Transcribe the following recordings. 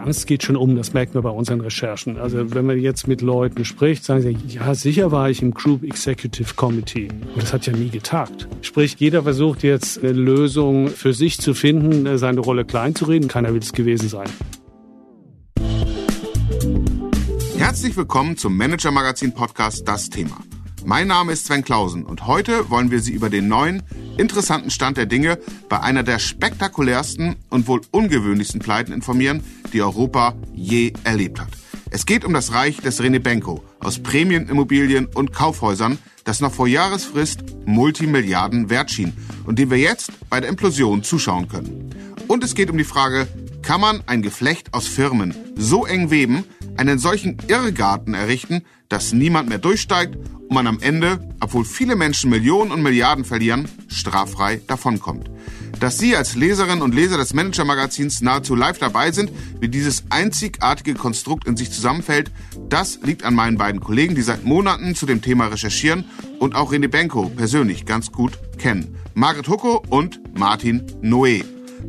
Angst geht schon um, das merken wir bei unseren Recherchen. Also wenn man jetzt mit Leuten spricht, sagen sie, ja, sicher war ich im Group Executive Committee. Und das hat ja nie getagt. Sprich, jeder versucht jetzt eine Lösung für sich zu finden, seine Rolle klein zu reden. Keiner will es gewesen sein. Herzlich willkommen zum Manager Magazin Podcast Das Thema. Mein Name ist Sven Klausen und heute wollen wir Sie über den neuen, interessanten Stand der Dinge bei einer der spektakulärsten und wohl ungewöhnlichsten Pleiten informieren, die Europa je erlebt hat. Es geht um das Reich des René Benko aus Prämienimmobilien und Kaufhäusern, das noch vor Jahresfrist Multimilliarden wert schien und dem wir jetzt bei der Implosion zuschauen können. Und es geht um die Frage, kann man ein Geflecht aus Firmen so eng weben, einen solchen Irrgarten errichten, dass niemand mehr durchsteigt und man am Ende, obwohl viele Menschen Millionen und Milliarden verlieren, straffrei davonkommt. Dass Sie als Leserinnen und Leser des Manager-Magazins nahezu live dabei sind, wie dieses einzigartige Konstrukt in sich zusammenfällt, das liegt an meinen beiden Kollegen, die seit Monaten zu dem Thema recherchieren und auch René Benko persönlich ganz gut kennen. Margret Hucko und Martin Noé.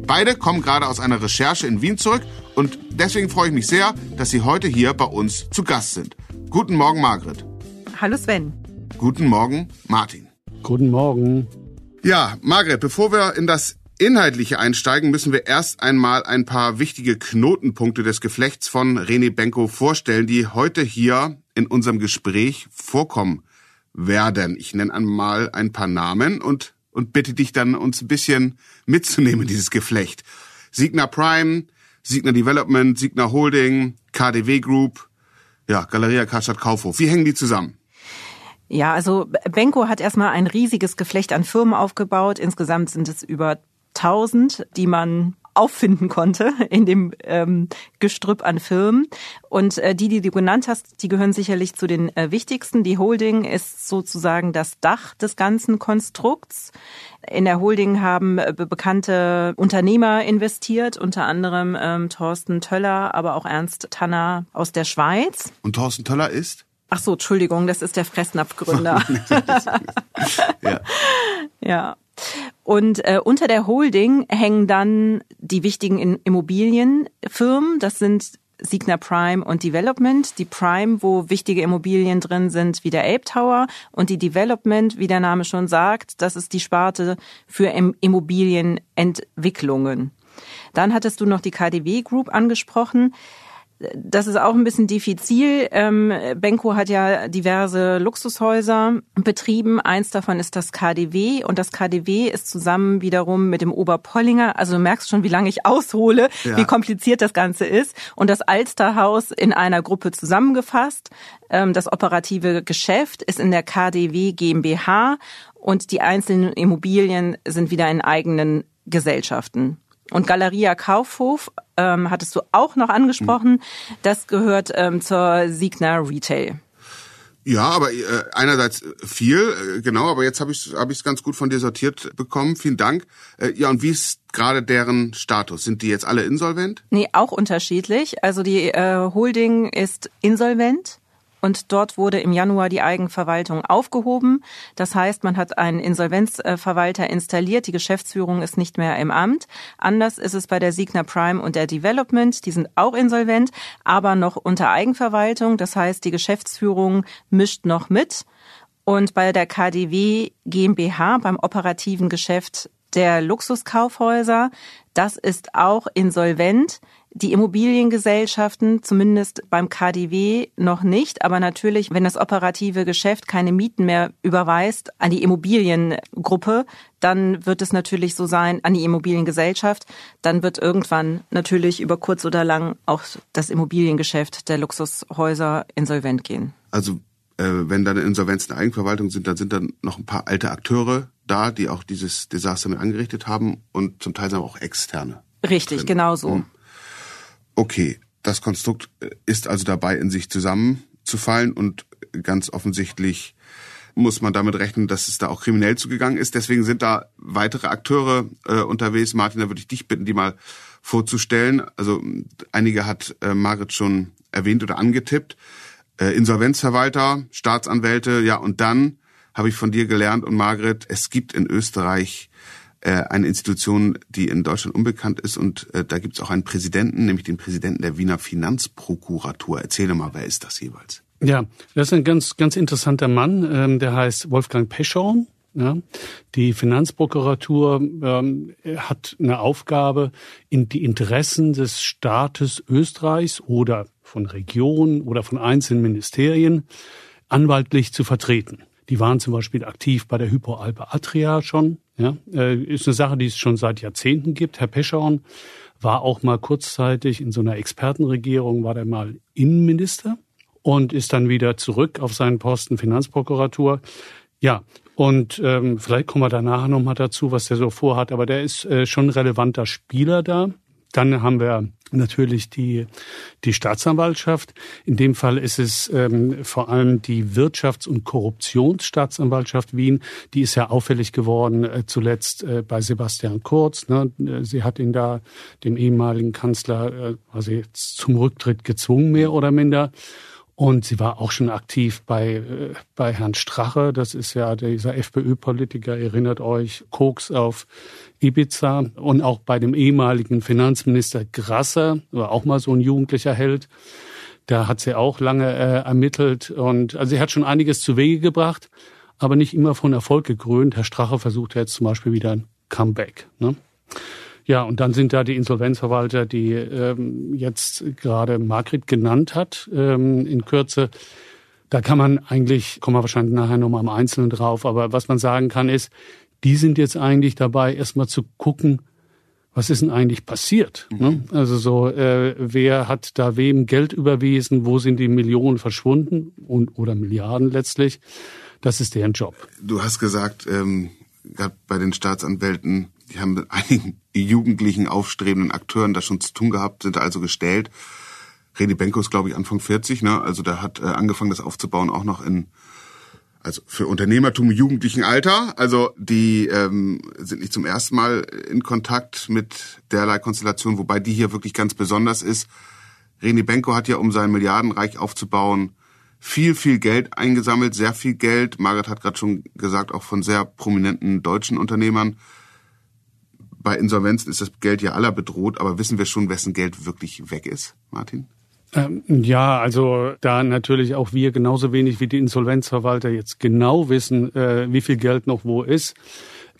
Beide kommen gerade aus einer Recherche in Wien zurück und deswegen freue ich mich sehr, dass Sie heute hier bei uns zu Gast sind. Guten Morgen, Margret. Hallo Sven. Guten Morgen, Martin. Guten Morgen. Ja, Margret, bevor wir in das Inhaltliche einsteigen, müssen wir erst einmal ein paar wichtige Knotenpunkte des Geflechts von René Benko vorstellen, die heute hier in unserem Gespräch vorkommen werden. Ich nenne einmal ein paar Namen und, und bitte dich dann, uns ein bisschen mitzunehmen, dieses Geflecht. Signa Prime, Signa Development, Signa Holding, KDW Group, ja, Galeria Karstadt Kaufhof. Wie hängen die zusammen? Ja, also Benko hat erstmal ein riesiges Geflecht an Firmen aufgebaut. Insgesamt sind es über 1000, die man auffinden konnte in dem ähm, Gestrüpp an Firmen. Und äh, die, die du genannt hast, die gehören sicherlich zu den äh, wichtigsten. Die Holding ist sozusagen das Dach des ganzen Konstrukts. In der Holding haben äh, bekannte Unternehmer investiert, unter anderem ähm, Thorsten Töller, aber auch Ernst Tanner aus der Schweiz. Und Thorsten Töller ist? Ach so, Entschuldigung, das ist der Fressnapfgründer. ja. ja. Und äh, unter der Holding hängen dann die wichtigen Immobilienfirmen. Das sind Signa Prime und Development. Die Prime, wo wichtige Immobilien drin sind, wie der Ape Tower. Und die Development, wie der Name schon sagt, das ist die Sparte für Immobilienentwicklungen. Dann hattest du noch die KDW Group angesprochen das ist auch ein bisschen diffizil. Ähm, Benko hat ja diverse Luxushäuser betrieben. Eins davon ist das KDW und das KDW ist zusammen wiederum mit dem Oberpollinger. Also du merkst schon, wie lange ich aushole, ja. wie kompliziert das Ganze ist. Und das Alsterhaus in einer Gruppe zusammengefasst. Ähm, das operative Geschäft ist in der KDW GmbH und die einzelnen Immobilien sind wieder in eigenen Gesellschaften. Und Galeria Kaufhof ähm, hattest du auch noch angesprochen. Das gehört ähm, zur Signa Retail. Ja, aber äh, einerseits viel, äh, genau, aber jetzt habe ich hab ich ganz gut von dir sortiert bekommen. Vielen Dank. Äh, ja, und wie ist gerade deren Status? Sind die jetzt alle insolvent? Nee, auch unterschiedlich. Also die äh, Holding ist insolvent und dort wurde im Januar die Eigenverwaltung aufgehoben. Das heißt, man hat einen Insolvenzverwalter installiert. Die Geschäftsführung ist nicht mehr im Amt. Anders ist es bei der Signa Prime und der Development. Die sind auch insolvent, aber noch unter Eigenverwaltung. Das heißt, die Geschäftsführung mischt noch mit. Und bei der KDW GmbH beim operativen Geschäft der Luxuskaufhäuser, das ist auch insolvent. Die Immobiliengesellschaften, zumindest beim KDW noch nicht, aber natürlich, wenn das operative Geschäft keine Mieten mehr überweist an die Immobiliengruppe, dann wird es natürlich so sein, an die Immobiliengesellschaft, dann wird irgendwann natürlich über kurz oder lang auch das Immobiliengeschäft der Luxushäuser insolvent gehen. Also äh, wenn dann Insolvenz in Eigenverwaltung sind, dann sind dann noch ein paar alte Akteure da, die auch dieses Desaster mit angerichtet haben und zum Teil sind auch externe. Richtig, drin. genau so. Hm. Okay, das Konstrukt äh, ist also dabei, in sich zusammenzufallen und ganz offensichtlich muss man damit rechnen, dass es da auch kriminell zugegangen ist. Deswegen sind da weitere Akteure äh, unterwegs. Martin, da würde ich dich bitten, die mal vorzustellen. Also einige hat äh, Margret schon erwähnt oder angetippt. Äh, Insolvenzverwalter, Staatsanwälte, ja, und dann habe ich von dir gelernt und Margret, es gibt in Österreich eine Institution, die in Deutschland unbekannt ist und äh, da gibt es auch einen Präsidenten, nämlich den Präsidenten der Wiener Finanzprokuratur. Erzähle mal, wer ist das jeweils? Ja, das ist ein ganz, ganz interessanter Mann, ähm, der heißt Wolfgang Peschorn. Ja, die Finanzprokuratur ähm, hat eine Aufgabe, in die Interessen des Staates Österreichs oder von Regionen oder von einzelnen Ministerien anwaltlich zu vertreten. Die waren zum Beispiel aktiv bei der Hypo Alpe Adria schon. Ja, äh, ist eine Sache, die es schon seit Jahrzehnten gibt. Herr Peschorn war auch mal kurzzeitig in so einer Expertenregierung, war der mal Innenminister und ist dann wieder zurück auf seinen Posten Finanzprokuratur. Ja, und ähm, vielleicht kommen wir danach nochmal dazu, was der so vorhat. Aber der ist äh, schon relevanter Spieler da. Dann haben wir natürlich die, die Staatsanwaltschaft. In dem Fall ist es ähm, vor allem die Wirtschafts- und Korruptionsstaatsanwaltschaft Wien. Die ist ja auffällig geworden, äh, zuletzt äh, bei Sebastian Kurz. Ne? Sie hat ihn da, dem ehemaligen Kanzler, äh, also jetzt zum Rücktritt gezwungen, mehr oder minder. Und sie war auch schon aktiv bei, äh, bei Herrn Strache. Das ist ja dieser FPÖ-Politiker, erinnert euch, Koks auf Ibiza. Und auch bei dem ehemaligen Finanzminister Grasser, war auch mal so ein jugendlicher Held. Da hat sie auch lange äh, ermittelt. Und also sie hat schon einiges zu Wege gebracht, aber nicht immer von Erfolg gekrönt. Herr Strache versucht jetzt zum Beispiel wieder ein Comeback. Ne? Ja, und dann sind da die Insolvenzverwalter, die ähm, jetzt gerade Margret genannt hat ähm, in Kürze. Da kann man eigentlich, kommen wir wahrscheinlich nachher nochmal im Einzelnen drauf, aber was man sagen kann ist, die sind jetzt eigentlich dabei, erstmal zu gucken, was ist denn eigentlich passiert? Ne? Mhm. Also so, äh, wer hat da wem Geld überwiesen, wo sind die Millionen verschwunden und oder Milliarden letztlich? Das ist deren Job. Du hast gesagt, ähm, gerade bei den Staatsanwälten die haben mit einigen jugendlichen, aufstrebenden Akteuren da schon zu tun gehabt, sind also gestellt. Reni Benko ist, glaube ich, Anfang 40, ne? Also der hat äh, angefangen, das aufzubauen, auch noch in also für Unternehmertum im jugendlichen Alter. Also die ähm, sind nicht zum ersten Mal in Kontakt mit derlei Konstellation, wobei die hier wirklich ganz besonders ist. Reni Benko hat ja, um sein Milliardenreich aufzubauen, viel, viel Geld eingesammelt, sehr viel Geld. Margaret hat gerade schon gesagt, auch von sehr prominenten deutschen Unternehmern bei Insolvenzen ist das Geld ja aller bedroht, aber wissen wir schon, wessen Geld wirklich weg ist, Martin? Ähm, ja, also da natürlich auch wir genauso wenig wie die Insolvenzverwalter jetzt genau wissen, äh, wie viel Geld noch wo ist,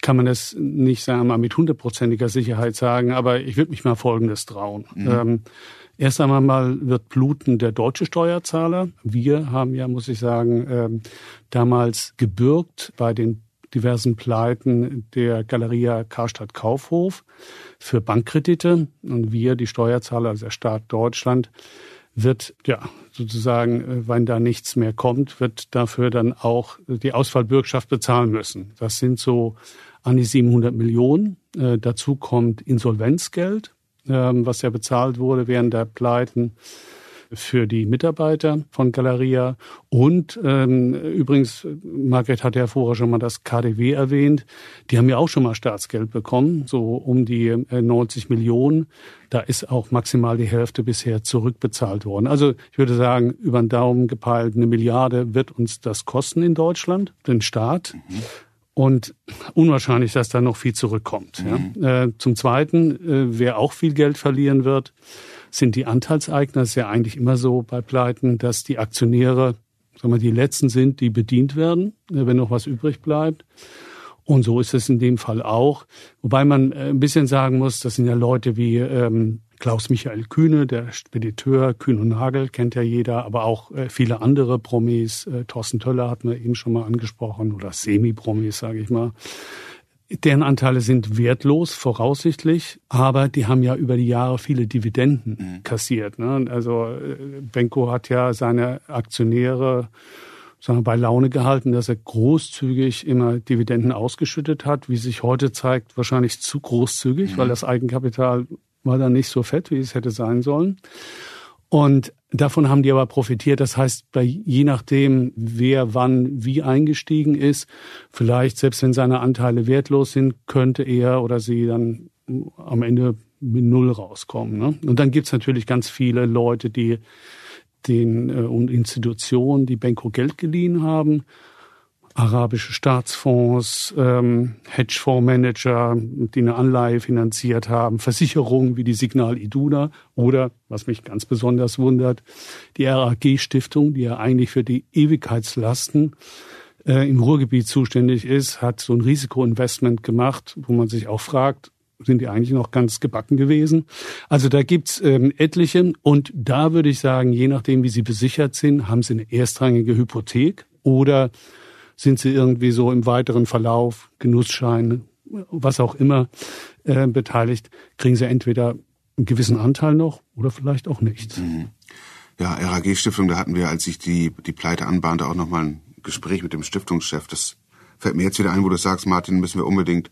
kann man das nicht sagen mal mit hundertprozentiger Sicherheit sagen. Aber ich würde mich mal Folgendes trauen. Mhm. Ähm, erst einmal mal wird bluten der deutsche Steuerzahler. Wir haben ja, muss ich sagen, ähm, damals gebürgt bei den diversen Pleiten der Galeria Karstadt Kaufhof für Bankkredite. Und wir, die Steuerzahler, also der Staat Deutschland, wird ja sozusagen, äh, wenn da nichts mehr kommt, wird dafür dann auch die Ausfallbürgschaft bezahlen müssen. Das sind so an die 700 Millionen. Äh, dazu kommt Insolvenzgeld, äh, was ja bezahlt wurde während der Pleiten für die Mitarbeiter von Galeria. Und ähm, übrigens, Margret hat ja vorher schon mal das KDW erwähnt, die haben ja auch schon mal Staatsgeld bekommen, so um die äh, 90 Millionen. Da ist auch maximal die Hälfte bisher zurückbezahlt worden. Also ich würde sagen, über den Daumen gepeilt, eine Milliarde wird uns das kosten in Deutschland, den Staat. Mhm. Und unwahrscheinlich, dass da noch viel zurückkommt. Mhm. Ja. Äh, zum Zweiten, äh, wer auch viel Geld verlieren wird, sind die Anteilseigner. Es ist ja eigentlich immer so bei Pleiten, dass die Aktionäre, sagen wir, die letzten sind, die bedient werden, äh, wenn noch was übrig bleibt. Und so ist es in dem Fall auch. Wobei man äh, ein bisschen sagen muss, das sind ja Leute wie ähm, Klaus-Michael Kühne, der Spediteur, Kühn und Nagel, kennt ja jeder, aber auch äh, viele andere Promis. Äh, Thorsten Töller hatten wir eben schon mal angesprochen oder Semi-Promis, sage ich mal. Deren Anteile sind wertlos, voraussichtlich, aber die haben ja über die Jahre viele Dividenden mhm. kassiert. Ne? Also äh, Benko hat ja seine Aktionäre wir, bei Laune gehalten, dass er großzügig immer Dividenden ausgeschüttet hat, wie sich heute zeigt, wahrscheinlich zu großzügig, mhm. weil das Eigenkapital war dann nicht so fett, wie es hätte sein sollen. Und davon haben die aber profitiert. Das heißt, bei, je nachdem, wer wann wie eingestiegen ist, vielleicht selbst wenn seine Anteile wertlos sind, könnte er oder sie dann am Ende mit Null rauskommen. Ne? Und dann gibt's natürlich ganz viele Leute, die den äh, und Institutionen, die Benko Geld geliehen haben. Arabische Staatsfonds, ähm, Hedgefondsmanager, die eine Anleihe finanziert haben, Versicherungen wie die Signal Iduna oder, was mich ganz besonders wundert, die RAG-Stiftung, die ja eigentlich für die Ewigkeitslasten äh, im Ruhrgebiet zuständig ist, hat so ein Risikoinvestment gemacht, wo man sich auch fragt, sind die eigentlich noch ganz gebacken gewesen. Also da gibt's ähm, etliche und da würde ich sagen, je nachdem, wie sie besichert sind, haben sie eine erstrangige Hypothek oder sind sie irgendwie so im weiteren Verlauf, Genussschein, was auch immer, äh, beteiligt, kriegen sie entweder einen gewissen Anteil noch oder vielleicht auch nicht. Mhm. Ja, RAG-Stiftung, da hatten wir, als ich die, die Pleite anbahnte, auch nochmal ein Gespräch mit dem Stiftungschef. Das fällt mir jetzt wieder ein, wo du sagst, Martin, müssen wir unbedingt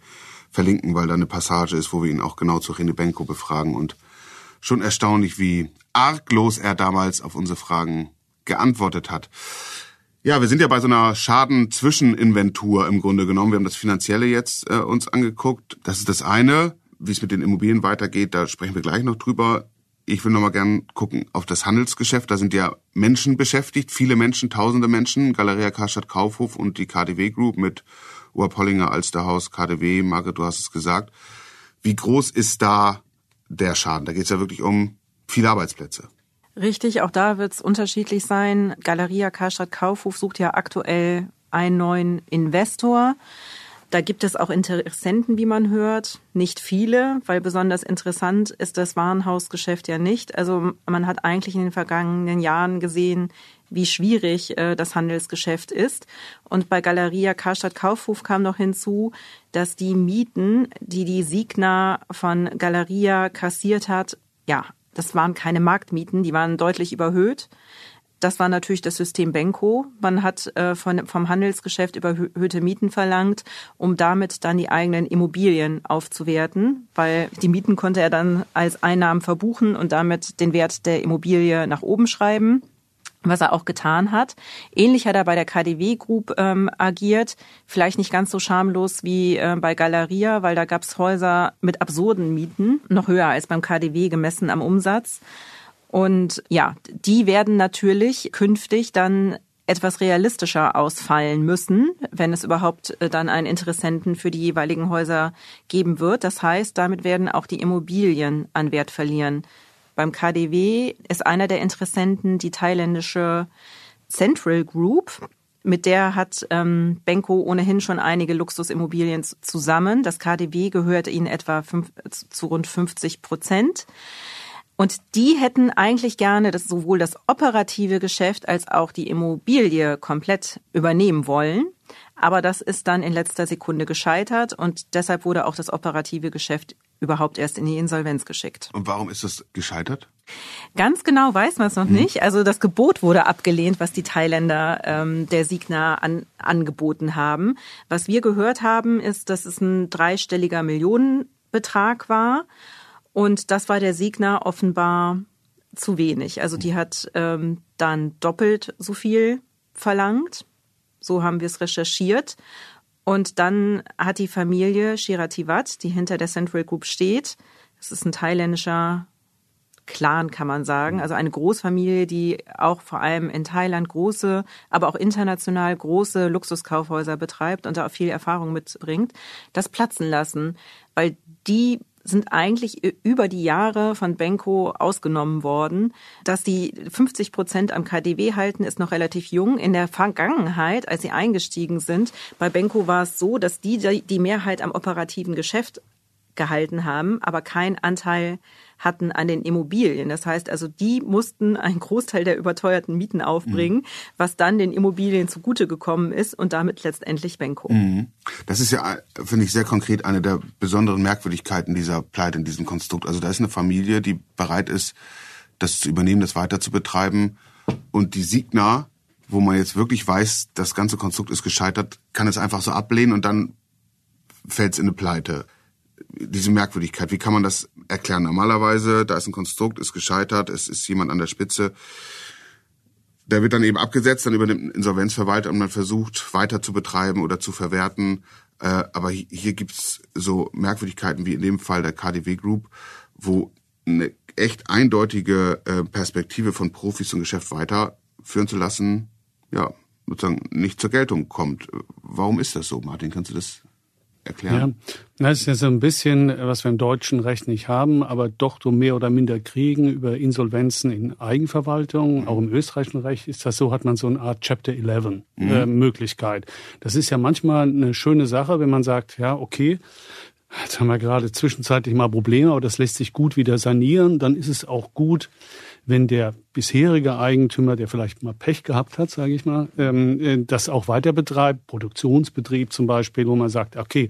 verlinken, weil da eine Passage ist, wo wir ihn auch genau zu René Benko befragen und schon erstaunlich, wie arglos er damals auf unsere Fragen geantwortet hat. Ja, wir sind ja bei so einer Schaden-Zwischeninventur im Grunde genommen. Wir haben das Finanzielle jetzt äh, uns angeguckt. Das ist das eine. Wie es mit den Immobilien weitergeht, da sprechen wir gleich noch drüber. Ich will noch mal gern gucken auf das Handelsgeschäft. Da sind ja Menschen beschäftigt, viele Menschen, tausende Menschen. Galeria Karstadt Kaufhof und die KDW Group mit Oberpollinger, Alsterhaus, KDW. Margret, du hast es gesagt. Wie groß ist da der Schaden? Da geht es ja wirklich um viele Arbeitsplätze. Richtig, auch da wird es unterschiedlich sein. Galeria Karstadt Kaufhof sucht ja aktuell einen neuen Investor. Da gibt es auch Interessenten, wie man hört. Nicht viele, weil besonders interessant ist das Warenhausgeschäft ja nicht. Also man hat eigentlich in den vergangenen Jahren gesehen, wie schwierig äh, das Handelsgeschäft ist. Und bei Galeria Karstadt Kaufhof kam noch hinzu, dass die Mieten, die die Signa von Galeria kassiert hat, ja, das waren keine Marktmieten, die waren deutlich überhöht. Das war natürlich das System Benko. Man hat äh, von, vom Handelsgeschäft überhöhte Mieten verlangt, um damit dann die eigenen Immobilien aufzuwerten, weil die Mieten konnte er dann als Einnahmen verbuchen und damit den Wert der Immobilie nach oben schreiben was er auch getan hat. Ähnlich hat er bei der KDW Group ähm, agiert, vielleicht nicht ganz so schamlos wie äh, bei Galeria, weil da gab's Häuser mit absurden Mieten, noch höher als beim KDW gemessen am Umsatz. Und ja, die werden natürlich künftig dann etwas realistischer ausfallen müssen, wenn es überhaupt äh, dann einen Interessenten für die jeweiligen Häuser geben wird. Das heißt, damit werden auch die Immobilien an Wert verlieren. Beim KDW ist einer der Interessenten die thailändische Central Group. Mit der hat ähm, Benko ohnehin schon einige Luxusimmobilien zusammen. Das KDW gehört ihnen etwa fünf, zu rund 50 Prozent. Und die hätten eigentlich gerne das, sowohl das operative Geschäft als auch die Immobilie komplett übernehmen wollen. Aber das ist dann in letzter Sekunde gescheitert und deshalb wurde auch das operative Geschäft überhaupt erst in die Insolvenz geschickt. Und warum ist das gescheitert? Ganz genau weiß man es noch hm. nicht. Also das Gebot wurde abgelehnt, was die Thailänder ähm, der Signa an, angeboten haben. Was wir gehört haben, ist, dass es ein dreistelliger Millionenbetrag war. Und das war der Signa offenbar zu wenig. Also die hat ähm, dann doppelt so viel verlangt. So haben wir es recherchiert. Und dann hat die Familie Shirativat, die hinter der Central Group steht, das ist ein thailändischer Clan, kann man sagen. Also eine Großfamilie, die auch vor allem in Thailand große, aber auch international große Luxuskaufhäuser betreibt und da auch viel Erfahrung mitbringt, das platzen lassen, weil die sind eigentlich über die Jahre von Benko ausgenommen worden. Dass die 50 Prozent am KDW halten, ist noch relativ jung. In der Vergangenheit, als sie eingestiegen sind, bei Benko war es so, dass die die Mehrheit am operativen Geschäft gehalten haben, aber kein Anteil hatten an den Immobilien. Das heißt also, die mussten einen Großteil der überteuerten Mieten aufbringen, mhm. was dann den Immobilien zugute gekommen ist und damit letztendlich Benko. Mhm. Das ist ja, finde ich, sehr konkret eine der besonderen Merkwürdigkeiten dieser Pleite in diesem Konstrukt. Also da ist eine Familie, die bereit ist, das zu übernehmen, das weiter zu betreiben. Und die Signa, wo man jetzt wirklich weiß, das ganze Konstrukt ist gescheitert, kann es einfach so ablehnen und dann fällt es in eine Pleite diese Merkwürdigkeit, wie kann man das erklären? Normalerweise, da ist ein Konstrukt, ist gescheitert, es ist jemand an der Spitze, der wird dann eben abgesetzt, dann übernimmt ein Insolvenzverwalter und man versucht weiter zu betreiben oder zu verwerten. Äh, aber hier gibt's so Merkwürdigkeiten wie in dem Fall der KDW Group, wo eine echt eindeutige äh, Perspektive von Profis und Geschäft weiterführen zu lassen, ja, sozusagen nicht zur Geltung kommt. Warum ist das so, Martin? Kannst du das erklären? Ja, das ist ja so ein bisschen, was wir im deutschen Recht nicht haben, aber doch so mehr oder minder kriegen über Insolvenzen in Eigenverwaltung. Mhm. Auch im österreichischen Recht ist das so, hat man so eine Art Chapter 11 mhm. äh, Möglichkeit. Das ist ja manchmal eine schöne Sache, wenn man sagt, ja, okay, Jetzt haben wir gerade zwischenzeitlich mal Probleme, aber das lässt sich gut wieder sanieren. Dann ist es auch gut, wenn der bisherige Eigentümer, der vielleicht mal Pech gehabt hat, sage ich mal, ähm, äh, das auch weiter betreibt, Produktionsbetrieb zum Beispiel, wo man sagt, okay,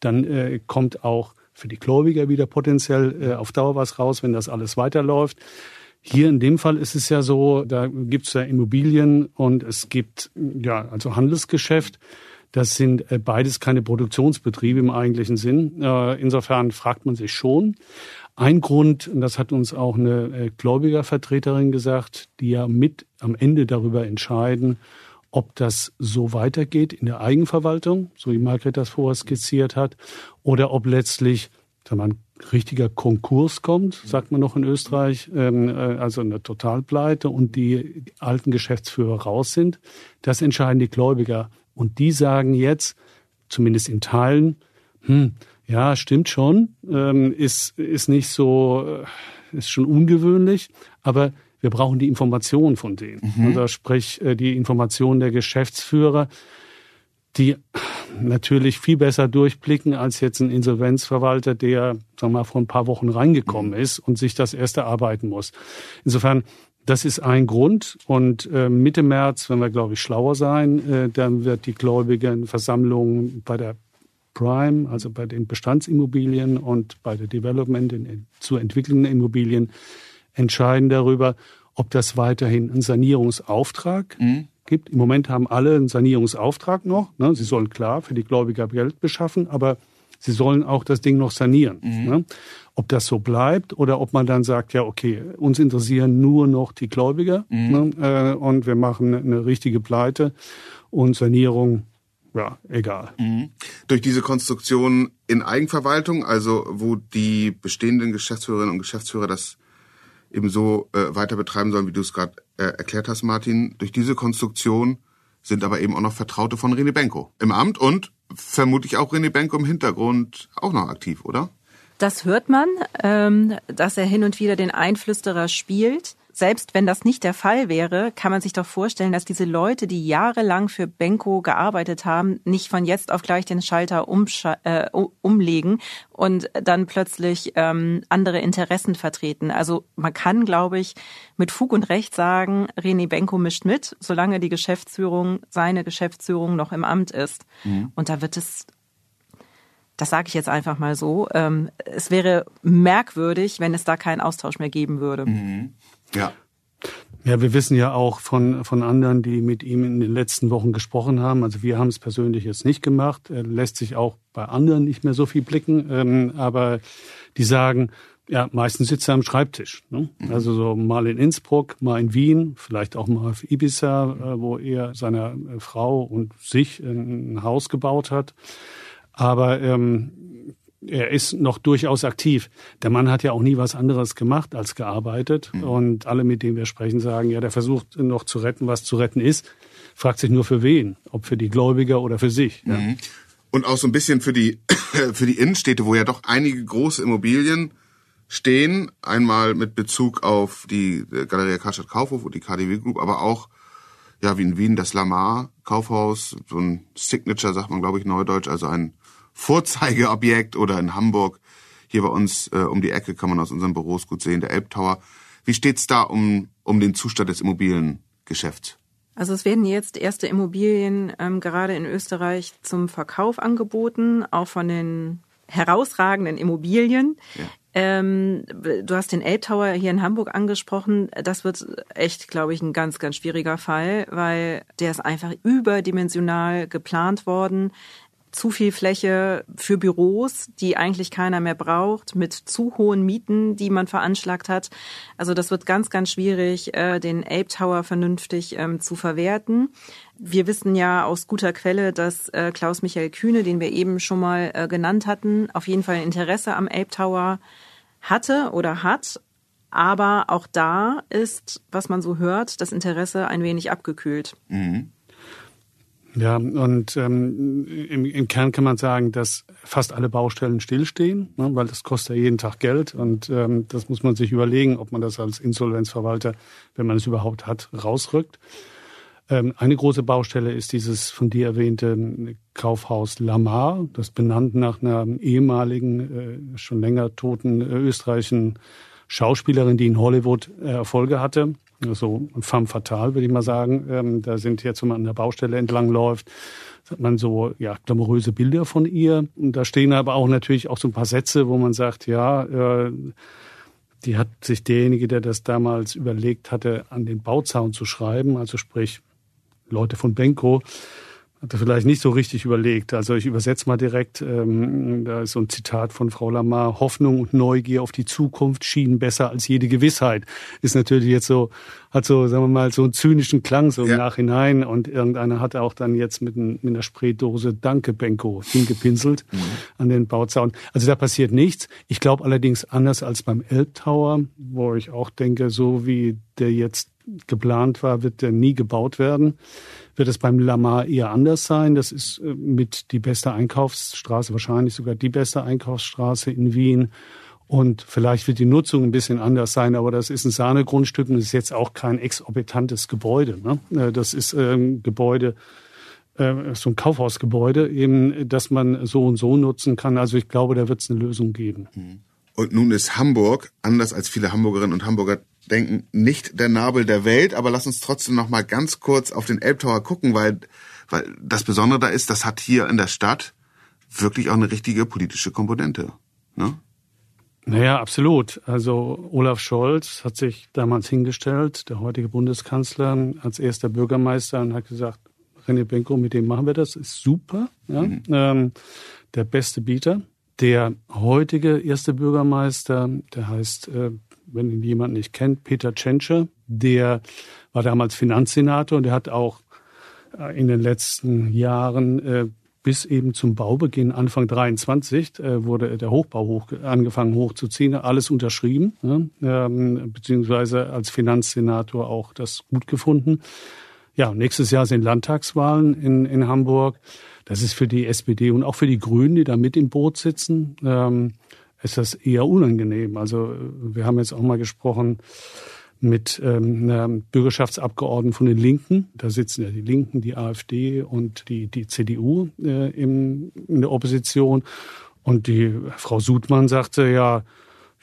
dann äh, kommt auch für die Gläubiger wieder potenziell äh, auf Dauer was raus, wenn das alles weiterläuft. Hier in dem Fall ist es ja so, da gibt es ja Immobilien und es gibt ja also Handelsgeschäft. Das sind äh, beides keine Produktionsbetriebe im eigentlichen Sinn. Äh, insofern fragt man sich schon. Ein Grund, und das hat uns auch eine äh, Gläubigervertreterin gesagt, die ja mit am Ende darüber entscheiden, ob das so weitergeht in der Eigenverwaltung, so wie Margret das vorher skizziert hat, oder ob letztlich sagen wir, ein richtiger Konkurs kommt, sagt man noch in Österreich, ähm, äh, also eine Totalpleite und die alten Geschäftsführer raus sind. Das entscheiden die Gläubiger. Und die sagen jetzt, zumindest in Teilen, hm, ja, stimmt schon. Ähm, ist, ist nicht so, äh, ist schon ungewöhnlich, aber wir brauchen die Informationen von denen. Mhm. Also sprich, äh, die Informationen der Geschäftsführer, die natürlich viel besser durchblicken als jetzt ein Insolvenzverwalter, der, sagen wir mal, vor ein paar Wochen reingekommen mhm. ist und sich das erst erarbeiten muss. Insofern, das ist ein Grund. Und äh, Mitte März, wenn wir, glaube ich, schlauer sein, äh, dann wird die Gläubigenversammlung bei der Prime, also bei den Bestandsimmobilien und bei der Development in, zu entwickelnden Immobilien entscheiden darüber, ob das weiterhin einen Sanierungsauftrag mhm. gibt. Im Moment haben alle einen Sanierungsauftrag noch. Ne? Sie sollen klar für die Gläubiger Geld beschaffen, aber sie sollen auch das Ding noch sanieren. Mhm. Ne? Ob das so bleibt oder ob man dann sagt, ja, okay, uns interessieren nur noch die Gläubiger mhm. ne? äh, und wir machen eine richtige Pleite und Sanierung ja, egal. Mhm. Durch diese Konstruktion in Eigenverwaltung, also wo die bestehenden Geschäftsführerinnen und Geschäftsführer das eben so äh, weiter betreiben sollen, wie du es gerade äh, erklärt hast, Martin, durch diese Konstruktion sind aber eben auch noch Vertraute von René Benko im Amt und vermutlich auch René Benko im Hintergrund auch noch aktiv, oder? Das hört man, ähm, dass er hin und wieder den Einflüsterer spielt selbst wenn das nicht der Fall wäre, kann man sich doch vorstellen, dass diese Leute, die jahrelang für Benko gearbeitet haben, nicht von jetzt auf gleich den Schalter äh, umlegen und dann plötzlich ähm, andere Interessen vertreten. Also man kann, glaube ich, mit Fug und Recht sagen, René Benko mischt mit, solange die Geschäftsführung, seine Geschäftsführung noch im Amt ist. Mhm. Und da wird es das sage ich jetzt einfach mal so. Ähm, es wäre merkwürdig, wenn es da keinen Austausch mehr geben würde. Mhm. Ja. Ja, wir wissen ja auch von, von anderen, die mit ihm in den letzten Wochen gesprochen haben. Also wir haben es persönlich jetzt nicht gemacht. Er lässt sich auch bei anderen nicht mehr so viel blicken. Ähm, aber die sagen, ja, meistens sitzt er am Schreibtisch. Ne? Mhm. Also so mal in Innsbruck, mal in Wien, vielleicht auch mal auf Ibiza, äh, wo er seiner äh, Frau und sich ein Haus gebaut hat. Aber ähm, er ist noch durchaus aktiv. Der Mann hat ja auch nie was anderes gemacht als gearbeitet. Mhm. Und alle, mit denen wir sprechen, sagen, ja, der versucht noch zu retten, was zu retten ist. Fragt sich nur für wen. Ob für die Gläubiger oder für sich. Mhm. Ja. Und auch so ein bisschen für die, für die Innenstädte, wo ja doch einige große Immobilien stehen. Einmal mit Bezug auf die Galeria Karstadt Kaufhof und die KDW Group, aber auch ja, wie in Wien das Lamar Kaufhaus, so ein Signature, sagt man, glaube ich, neudeutsch, also ein Vorzeigeobjekt oder in Hamburg. Hier bei uns äh, um die Ecke kann man aus unseren Büros gut sehen, der Elbtower. Wie steht's da um, um den Zustand des Immobiliengeschäfts? Also es werden jetzt erste Immobilien ähm, gerade in Österreich zum Verkauf angeboten, auch von den herausragenden Immobilien. Ja. Ähm, du hast den Elbtower hier in Hamburg angesprochen. Das wird echt, glaube ich, ein ganz, ganz schwieriger Fall, weil der ist einfach überdimensional geplant worden zu viel Fläche für Büros, die eigentlich keiner mehr braucht, mit zu hohen Mieten, die man veranschlagt hat. Also das wird ganz, ganz schwierig, äh, den Ape Tower vernünftig ähm, zu verwerten. Wir wissen ja aus guter Quelle, dass äh, Klaus-Michael Kühne, den wir eben schon mal äh, genannt hatten, auf jeden Fall Interesse am Ape Tower hatte oder hat. Aber auch da ist, was man so hört, das Interesse ein wenig abgekühlt. Mhm. Ja, und ähm, im, im Kern kann man sagen, dass fast alle Baustellen stillstehen, ne, weil das kostet ja jeden Tag Geld und ähm, das muss man sich überlegen, ob man das als Insolvenzverwalter, wenn man es überhaupt hat, rausrückt. Ähm, eine große Baustelle ist dieses von dir erwähnte Kaufhaus Lamar, das benannt nach einer ehemaligen, äh, schon länger toten äh, österreichischen Schauspielerin, die in Hollywood äh, Erfolge hatte so femme fatale, würde ich mal sagen. Ähm, da sind jetzt, wenn man an der Baustelle entlang läuft, hat man so ja glamouröse Bilder von ihr. Und da stehen aber auch natürlich auch so ein paar Sätze, wo man sagt, ja, äh, die hat sich derjenige, der das damals überlegt hatte, an den Bauzaun zu schreiben, also sprich Leute von Benko, hat er vielleicht nicht so richtig überlegt. Also ich übersetze mal direkt, ähm, da ist so ein Zitat von Frau Lamar, Hoffnung und Neugier auf die Zukunft schienen besser als jede Gewissheit. Ist natürlich jetzt so, hat so, sagen wir mal, so einen zynischen Klang so im ja. Nachhinein und irgendeiner hat auch dann jetzt mit, ein, mit einer Spraydose Danke Benko hingepinselt mhm. an den Bauzaun. Also da passiert nichts. Ich glaube allerdings anders als beim Elbtower, wo ich auch denke, so wie der jetzt geplant war, wird der nie gebaut werden wird es beim Lamar eher anders sein. Das ist äh, mit die beste Einkaufsstraße, wahrscheinlich sogar die beste Einkaufsstraße in Wien. Und vielleicht wird die Nutzung ein bisschen anders sein, aber das ist ein Sahnegrundstück und ist jetzt auch kein exorbitantes Gebäude. Ne? Äh, das ist ein ähm, Gebäude, äh, so ein Kaufhausgebäude, eben, das man so und so nutzen kann. Also ich glaube, da wird es eine Lösung geben. Mhm. Und nun ist Hamburg, anders als viele Hamburgerinnen und Hamburger denken, nicht der Nabel der Welt, aber lass uns trotzdem noch mal ganz kurz auf den Elbtower gucken, weil, weil das Besondere da ist, das hat hier in der Stadt wirklich auch eine richtige politische Komponente. Ne? Naja, absolut. Also Olaf Scholz hat sich damals hingestellt, der heutige Bundeskanzler, als erster Bürgermeister und hat gesagt, René Benko, mit dem machen wir das, ist super. Ja? Mhm. Ähm, der beste Bieter. Der heutige erste Bürgermeister, der heißt äh, wenn ihn jemand nicht kennt, Peter Tschentscher, der war damals Finanzsenator und der hat auch äh, in den letzten Jahren äh, bis eben zum Baubeginn Anfang 23 äh, wurde der Hochbau hoch, angefangen hochzuziehen, alles unterschrieben, ne, ähm, beziehungsweise als Finanzsenator auch das gut gefunden. Ja, nächstes Jahr sind Landtagswahlen in, in Hamburg. Das ist für die SPD und auch für die Grünen, die da mit im Boot sitzen, ähm, ist das eher unangenehm. Also wir haben jetzt auch mal gesprochen mit ähm, einer Bürgerschaftsabgeordneten von den Linken. Da sitzen ja die Linken, die AfD und die, die CDU äh, im, in der Opposition. Und die Frau Sudmann sagte ja,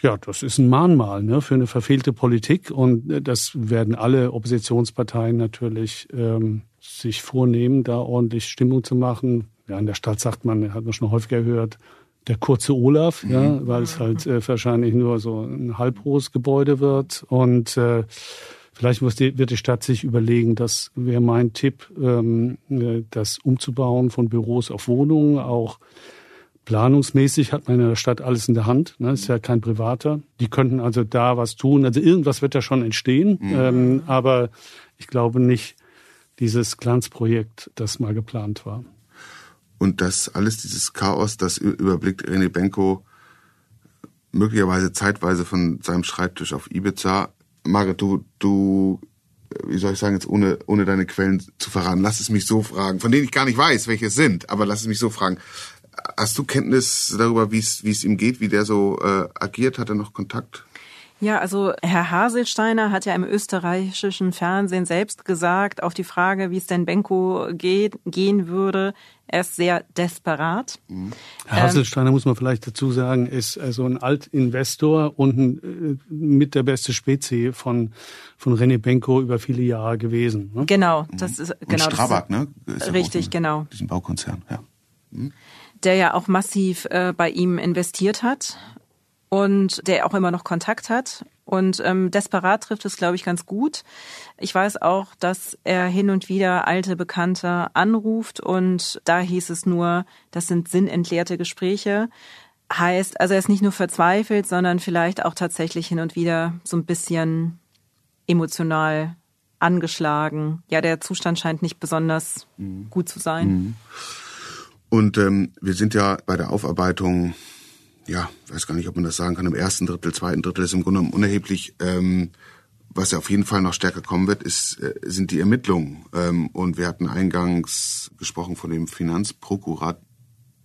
ja, das ist ein Mahnmal ne, für eine verfehlte Politik und äh, das werden alle Oppositionsparteien natürlich ähm, sich vornehmen, da ordentlich Stimmung zu machen. Ja, in der Stadt sagt man, hat man schon häufiger gehört, der kurze Olaf, mhm. ja, weil es halt äh, wahrscheinlich nur so ein halbhohes Gebäude wird. Und äh, vielleicht muss die, wird die Stadt sich überlegen, das wäre mein Tipp, ähm, äh, das umzubauen von Büros auf Wohnungen, auch planungsmäßig hat man in der Stadt alles in der Hand, ne, ist ja kein Privater. Die könnten also da was tun. Also irgendwas wird da schon entstehen, mhm. ähm, aber ich glaube nicht dieses Glanzprojekt, das mal geplant war. Und das alles, dieses Chaos, das überblickt René Benko möglicherweise zeitweise von seinem Schreibtisch auf Ibiza. Margaret, du, du, wie soll ich sagen, jetzt ohne, ohne deine Quellen zu verraten, lass es mich so fragen, von denen ich gar nicht weiß, welche es sind, aber lass es mich so fragen. Hast du Kenntnis darüber, wie es, wie es ihm geht, wie der so äh, agiert? Hat er noch Kontakt? Ja, also Herr Haselsteiner hat ja im österreichischen Fernsehen selbst gesagt, auf die Frage, wie es denn Benko geht, gehen würde, er ist sehr desperat. Mhm. Herr Haselsteiner ähm, muss man vielleicht dazu sagen, ist also ein Altinvestor und ein, äh, mit der beste Spezie von, von René Benko über viele Jahre gewesen. Ne? Genau, das ist genau. Und Strabag, ne? Ist richtig, genau. Diesen Baukonzern, ja. Mhm. Der ja auch massiv äh, bei ihm investiert hat und der auch immer noch Kontakt hat. Und ähm, desperat trifft es, glaube ich, ganz gut. Ich weiß auch, dass er hin und wieder alte Bekannte anruft und da hieß es nur, das sind sinnentleerte Gespräche. Heißt, also er ist nicht nur verzweifelt, sondern vielleicht auch tatsächlich hin und wieder so ein bisschen emotional angeschlagen. Ja, der Zustand scheint nicht besonders mhm. gut zu sein. Mhm. Und ähm, wir sind ja bei der Aufarbeitung ja, weiß gar nicht, ob man das sagen kann, im ersten Drittel, zweiten Drittel ist im Grunde genommen unerheblich. Ähm, was ja auf jeden Fall noch stärker kommen wird, ist, äh, sind die Ermittlungen. Ähm, und wir hatten eingangs gesprochen von dem Finanzprokurator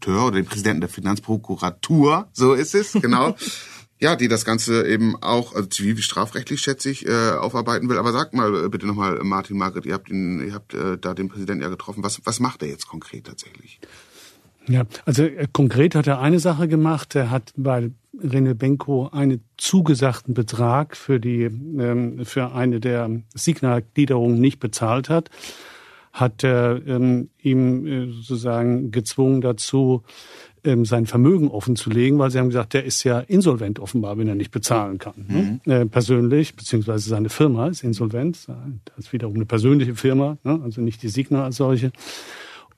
oder dem Präsidenten der Finanzprokuratur, so ist es, genau. ja, die das Ganze eben auch also zivil wie strafrechtlich, schätze ich, äh, aufarbeiten will. Aber sag mal äh, bitte nochmal, Martin Margret, ihr habt ihn, ihr habt äh, da den Präsidenten ja getroffen. Was, was macht er jetzt konkret tatsächlich? Ja, also äh, konkret hat er eine Sache gemacht. Er hat bei René Benko einen zugesagten Betrag für die ähm, für eine der Signalgliederungen nicht bezahlt hat, hat er ähm, ihm äh, sozusagen gezwungen dazu, ähm, sein Vermögen offenzulegen, weil sie haben gesagt, der ist ja insolvent offenbar, wenn er nicht bezahlen kann. Ne? Mhm. Äh, persönlich, beziehungsweise seine Firma ist insolvent. Das ist wiederum eine persönliche Firma, ne? also nicht die Signa als solche.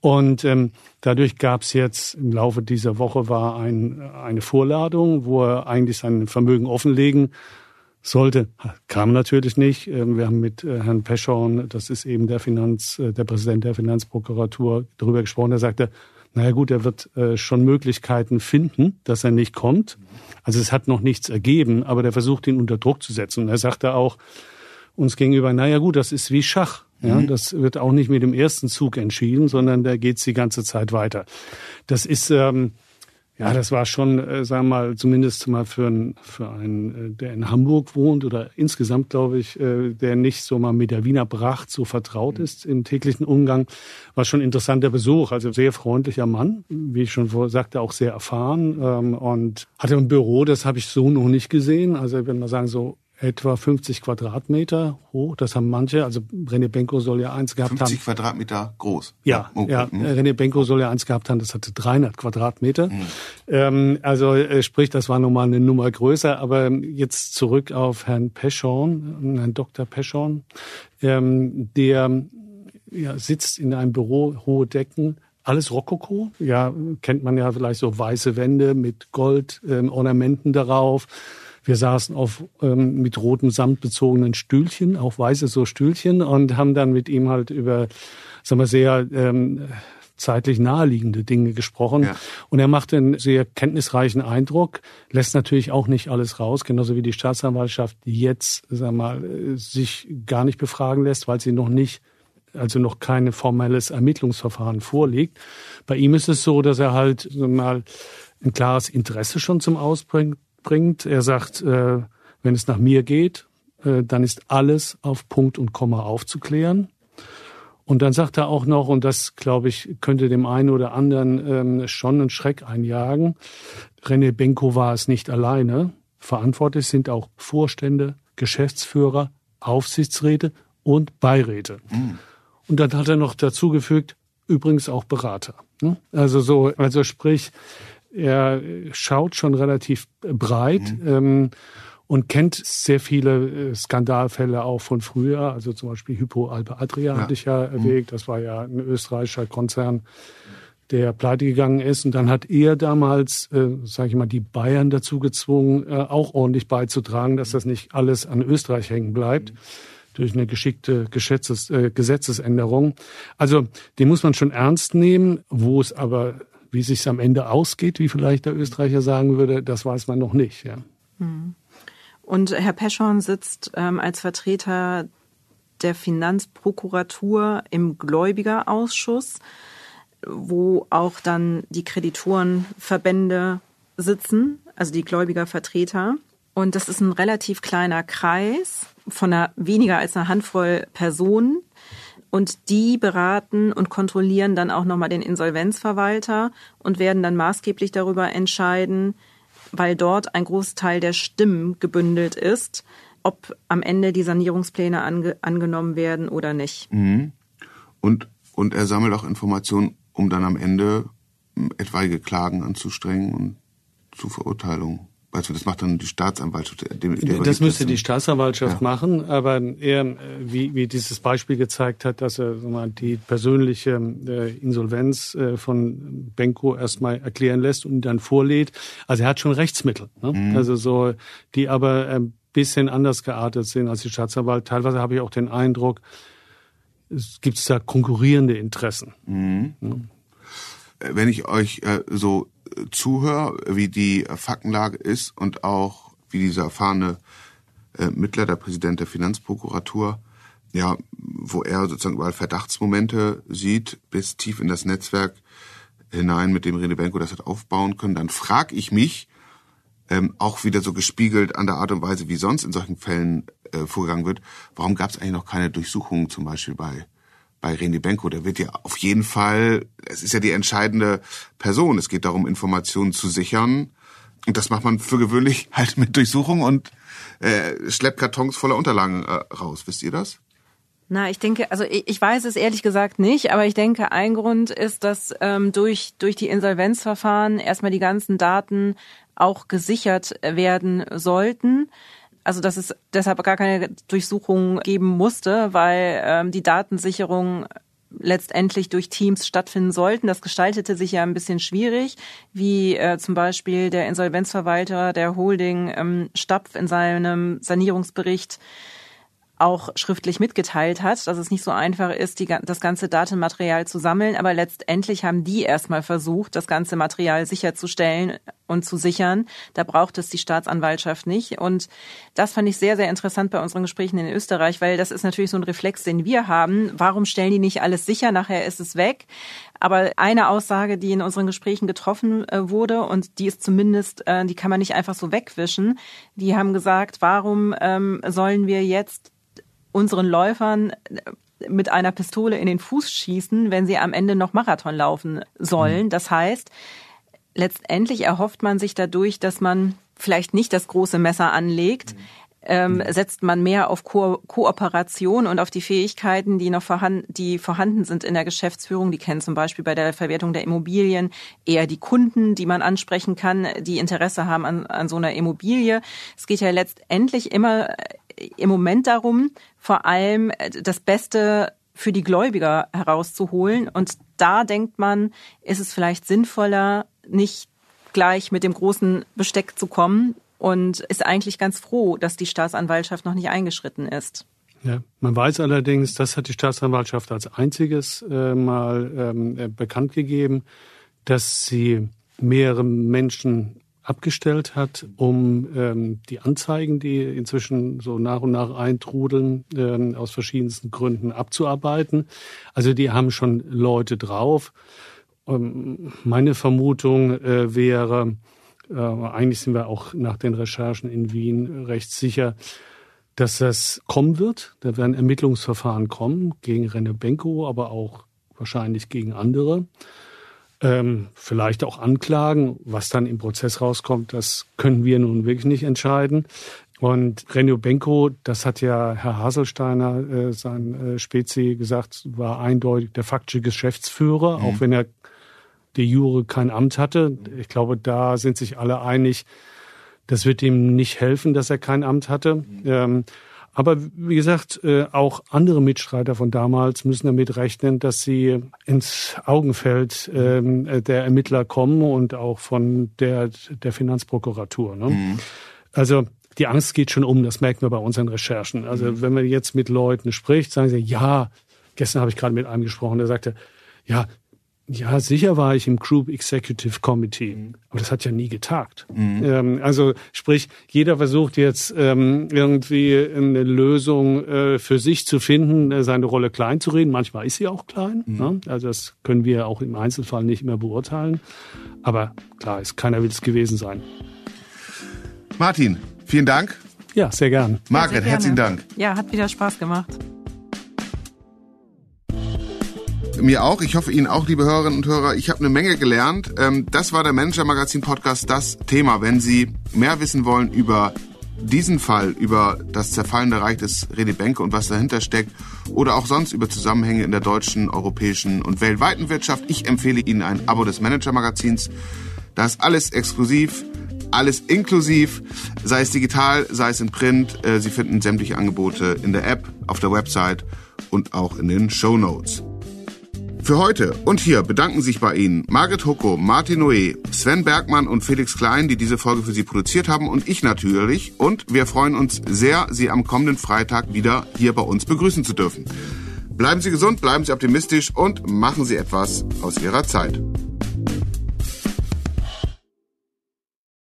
Und ähm, dadurch gab es jetzt im Laufe dieser Woche war ein, eine Vorladung, wo er eigentlich sein Vermögen offenlegen sollte. Kam natürlich nicht. Ähm, wir haben mit äh, Herrn Peschorn, das ist eben der Finanz, äh, der Präsident der Finanzprokuratur, darüber gesprochen. Er sagte, naja gut, er wird äh, schon Möglichkeiten finden, dass er nicht kommt. Also es hat noch nichts ergeben, aber der versucht ihn unter Druck zu setzen. Und er sagte auch uns gegenüber, naja gut, das ist wie Schach. Ja, mhm. das wird auch nicht mit dem ersten Zug entschieden, sondern da geht's die ganze Zeit weiter. Das ist ähm, ja, das war schon, äh, sagen wir mal, zumindest mal für einen, für einen, äh, der in Hamburg wohnt oder insgesamt, glaube ich, äh, der nicht so mal mit der Wiener Pracht so vertraut mhm. ist im täglichen Umgang, war schon ein interessanter Besuch. Also sehr freundlicher Mann, wie ich schon vor sagte, auch sehr erfahren ähm, und hatte ein Büro, das habe ich so noch nicht gesehen. Also wenn man sagen so etwa 50 Quadratmeter hoch. Das haben manche. Also René Benko soll ja eins gehabt 50 haben. 50 Quadratmeter groß. Ja, okay. ja. Mhm. René Benko soll ja eins gehabt haben. Das hatte 300 Quadratmeter. Mhm. Ähm, also äh, sprich, das war nochmal eine Nummer größer. Aber jetzt zurück auf Herrn Peschorn, Herrn Dr. Peschorn, ähm, der ja, sitzt in einem Büro, hohe Decken, alles Rokoko. Ja, kennt man ja vielleicht so weiße Wände mit Goldornamenten ähm, darauf wir saßen auf ähm, mit rotem Samt bezogenen Stühlchen, auch weiße so Stühlchen und haben dann mit ihm halt über, sagen wir, sehr ähm, zeitlich naheliegende Dinge gesprochen. Ja. Und er macht einen sehr kenntnisreichen Eindruck, lässt natürlich auch nicht alles raus, genauso wie die Staatsanwaltschaft jetzt, sagen wir mal, sich gar nicht befragen lässt, weil sie noch nicht also noch kein formelles Ermittlungsverfahren vorliegt. Bei ihm ist es so, dass er halt mal ein klares Interesse schon zum Ausbringen bringt. Er sagt, äh, wenn es nach mir geht, äh, dann ist alles auf Punkt und Komma aufzuklären. Und dann sagt er auch noch, und das, glaube ich, könnte dem einen oder anderen ähm, schon einen Schreck einjagen, René Benko war es nicht alleine. Verantwortlich sind auch Vorstände, Geschäftsführer, Aufsichtsräte und Beiräte. Mhm. Und dann hat er noch dazugefügt, übrigens auch Berater. Ne? Also so, also sprich, er schaut schon relativ breit mhm. ähm, und kennt sehr viele äh, Skandalfälle auch von früher. Also zum Beispiel Hypo Alpe Adria ja. hatte ich ja mhm. erwähnt. Das war ja ein österreichischer Konzern, der pleite gegangen ist. Und dann hat er damals, äh, sage ich mal, die Bayern dazu gezwungen, äh, auch ordentlich beizutragen, dass das nicht alles an Österreich hängen bleibt. Mhm durch eine geschickte Gesetzes, äh, Gesetzesänderung. Also den muss man schon ernst nehmen, wo es aber wie sich am Ende ausgeht, wie vielleicht der Österreicher sagen würde, das weiß man noch nicht. Ja. Hm. Und Herr Peschorn sitzt ähm, als Vertreter der Finanzprokuratur im Gläubigerausschuss, wo auch dann die Kreditorenverbände sitzen, also die Gläubigervertreter. Und das ist ein relativ kleiner Kreis von einer, weniger als einer Handvoll Personen, und die beraten und kontrollieren dann auch nochmal den Insolvenzverwalter und werden dann maßgeblich darüber entscheiden, weil dort ein Großteil der Stimmen gebündelt ist, ob am Ende die Sanierungspläne ange angenommen werden oder nicht. Mhm. Und, und er sammelt auch Informationen, um dann am Ende etwaige Klagen anzustrengen und zu Verurteilungen also das macht dann die Staatsanwaltschaft. Dem, das müsste die Staatsanwaltschaft ja. machen, aber er, wie, wie dieses Beispiel gezeigt hat, dass er mal, die persönliche äh, Insolvenz äh, von Benko erstmal erklären lässt und dann vorlädt. Also er hat schon Rechtsmittel, ne? Mhm. also so, die aber ein bisschen anders geartet sind als die Staatsanwalt. Teilweise habe ich auch den Eindruck, es gibt da konkurrierende Interessen. Mhm. Ne? Wenn ich euch äh, so zuhöre, wie die Faktenlage ist und auch wie dieser erfahrene äh, Mittler, der Präsident der Finanzprokuratur, ja, wo er sozusagen überall Verdachtsmomente sieht, bis tief in das Netzwerk hinein, mit dem Rene Benko das hat aufbauen können, dann frage ich mich, ähm, auch wieder so gespiegelt an der Art und Weise, wie sonst in solchen Fällen äh, vorgegangen wird, warum gab es eigentlich noch keine Durchsuchungen zum Beispiel bei bei René Benko, der wird ja auf jeden Fall, es ist ja die entscheidende Person. Es geht darum, Informationen zu sichern. Und das macht man für gewöhnlich halt mit Durchsuchung und äh, schleppt Kartons voller Unterlagen äh, raus. Wisst ihr das? Na, ich denke, also ich, ich weiß es ehrlich gesagt nicht, aber ich denke, ein Grund ist, dass ähm, durch, durch die Insolvenzverfahren erstmal die ganzen Daten auch gesichert werden sollten. Also dass es deshalb gar keine Durchsuchung geben musste, weil ähm, die Datensicherung letztendlich durch Teams stattfinden sollten. Das gestaltete sich ja ein bisschen schwierig, wie äh, zum Beispiel der Insolvenzverwalter der Holding ähm, Stapf in seinem Sanierungsbericht auch schriftlich mitgeteilt hat, dass es nicht so einfach ist, die, das ganze Datenmaterial zu sammeln. Aber letztendlich haben die erstmal versucht, das ganze Material sicherzustellen und zu sichern. Da braucht es die Staatsanwaltschaft nicht. Und das fand ich sehr, sehr interessant bei unseren Gesprächen in Österreich, weil das ist natürlich so ein Reflex, den wir haben. Warum stellen die nicht alles sicher? Nachher ist es weg. Aber eine Aussage, die in unseren Gesprächen getroffen äh, wurde und die ist zumindest, äh, die kann man nicht einfach so wegwischen. Die haben gesagt, warum ähm, sollen wir jetzt unseren Läufern äh, mit einer Pistole in den Fuß schießen, wenn sie am Ende noch Marathon laufen sollen. Mhm. Das heißt, letztendlich erhofft man sich dadurch, dass man vielleicht nicht das große Messer anlegt, ähm, mhm. setzt man mehr auf Ko Kooperation und auf die Fähigkeiten, die noch vorhanden, die vorhanden sind in der Geschäftsführung. Die kennen zum Beispiel bei der Verwertung der Immobilien eher die Kunden, die man ansprechen kann, die Interesse haben an, an so einer Immobilie. Es geht ja letztendlich immer im Moment darum, vor allem äh, das Beste für die Gläubiger herauszuholen. Und da denkt man, ist es vielleicht sinnvoller, nicht gleich mit dem großen Besteck zu kommen und ist eigentlich ganz froh, dass die Staatsanwaltschaft noch nicht eingeschritten ist. Ja, man weiß allerdings, das hat die Staatsanwaltschaft als einziges äh, mal ähm, äh, bekannt gegeben, dass sie mehrere Menschen abgestellt hat, um ähm, die Anzeigen, die inzwischen so nach und nach eintrudeln, ähm, aus verschiedensten Gründen abzuarbeiten. Also die haben schon Leute drauf. Ähm, meine Vermutung äh, wäre, äh, eigentlich sind wir auch nach den Recherchen in Wien recht sicher, dass das kommen wird. Da werden Ermittlungsverfahren kommen gegen Renne Benko, aber auch wahrscheinlich gegen andere ähm, vielleicht auch anklagen. Was dann im Prozess rauskommt, das können wir nun wirklich nicht entscheiden. Und Renio Benko, das hat ja Herr Haselsteiner, äh, sein äh, Spezi, gesagt, war eindeutig der faktische Geschäftsführer, mhm. auch wenn er de jure kein Amt hatte. Ich glaube, da sind sich alle einig, das wird ihm nicht helfen, dass er kein Amt hatte. Ähm, aber wie gesagt, äh, auch andere Mitstreiter von damals müssen damit rechnen, dass sie ins Augenfeld ähm, äh, der Ermittler kommen und auch von der, der Finanzprokuratur. Ne? Mhm. Also die Angst geht schon um, das merken wir bei unseren Recherchen. Also mhm. wenn man jetzt mit Leuten spricht, sagen sie, ja, gestern habe ich gerade mit einem gesprochen, der sagte, ja, ja, sicher war ich im Group Executive Committee, mhm. aber das hat ja nie getagt. Mhm. Ähm, also sprich, jeder versucht jetzt ähm, irgendwie eine Lösung äh, für sich zu finden, äh, seine Rolle klein zu reden. Manchmal ist sie auch klein. Mhm. Ne? Also das können wir auch im Einzelfall nicht mehr beurteilen. Aber klar ist, keiner will es gewesen sein. Martin, vielen Dank. Ja, sehr gern. Margret, herzlichen Dank. Ja, hat wieder Spaß gemacht. Mir auch. Ich hoffe Ihnen auch, liebe Hörerinnen und Hörer. Ich habe eine Menge gelernt. Ähm, das war der Manager Magazin Podcast, das Thema. Wenn Sie mehr wissen wollen über diesen Fall, über das zerfallende Reich des René Benke und was dahinter steckt oder auch sonst über Zusammenhänge in der deutschen, europäischen und weltweiten Wirtschaft, ich empfehle Ihnen ein Abo des Manager Magazins. Da ist alles exklusiv, alles inklusiv, sei es digital, sei es in Print. Äh, Sie finden sämtliche Angebote in der App, auf der Website und auch in den Show Notes. Für heute und hier bedanken sich bei Ihnen Margret Hucko, Martin Noé, Sven Bergmann und Felix Klein, die diese Folge für Sie produziert haben und ich natürlich. Und wir freuen uns sehr, Sie am kommenden Freitag wieder hier bei uns begrüßen zu dürfen. Bleiben Sie gesund, bleiben Sie optimistisch und machen Sie etwas aus Ihrer Zeit.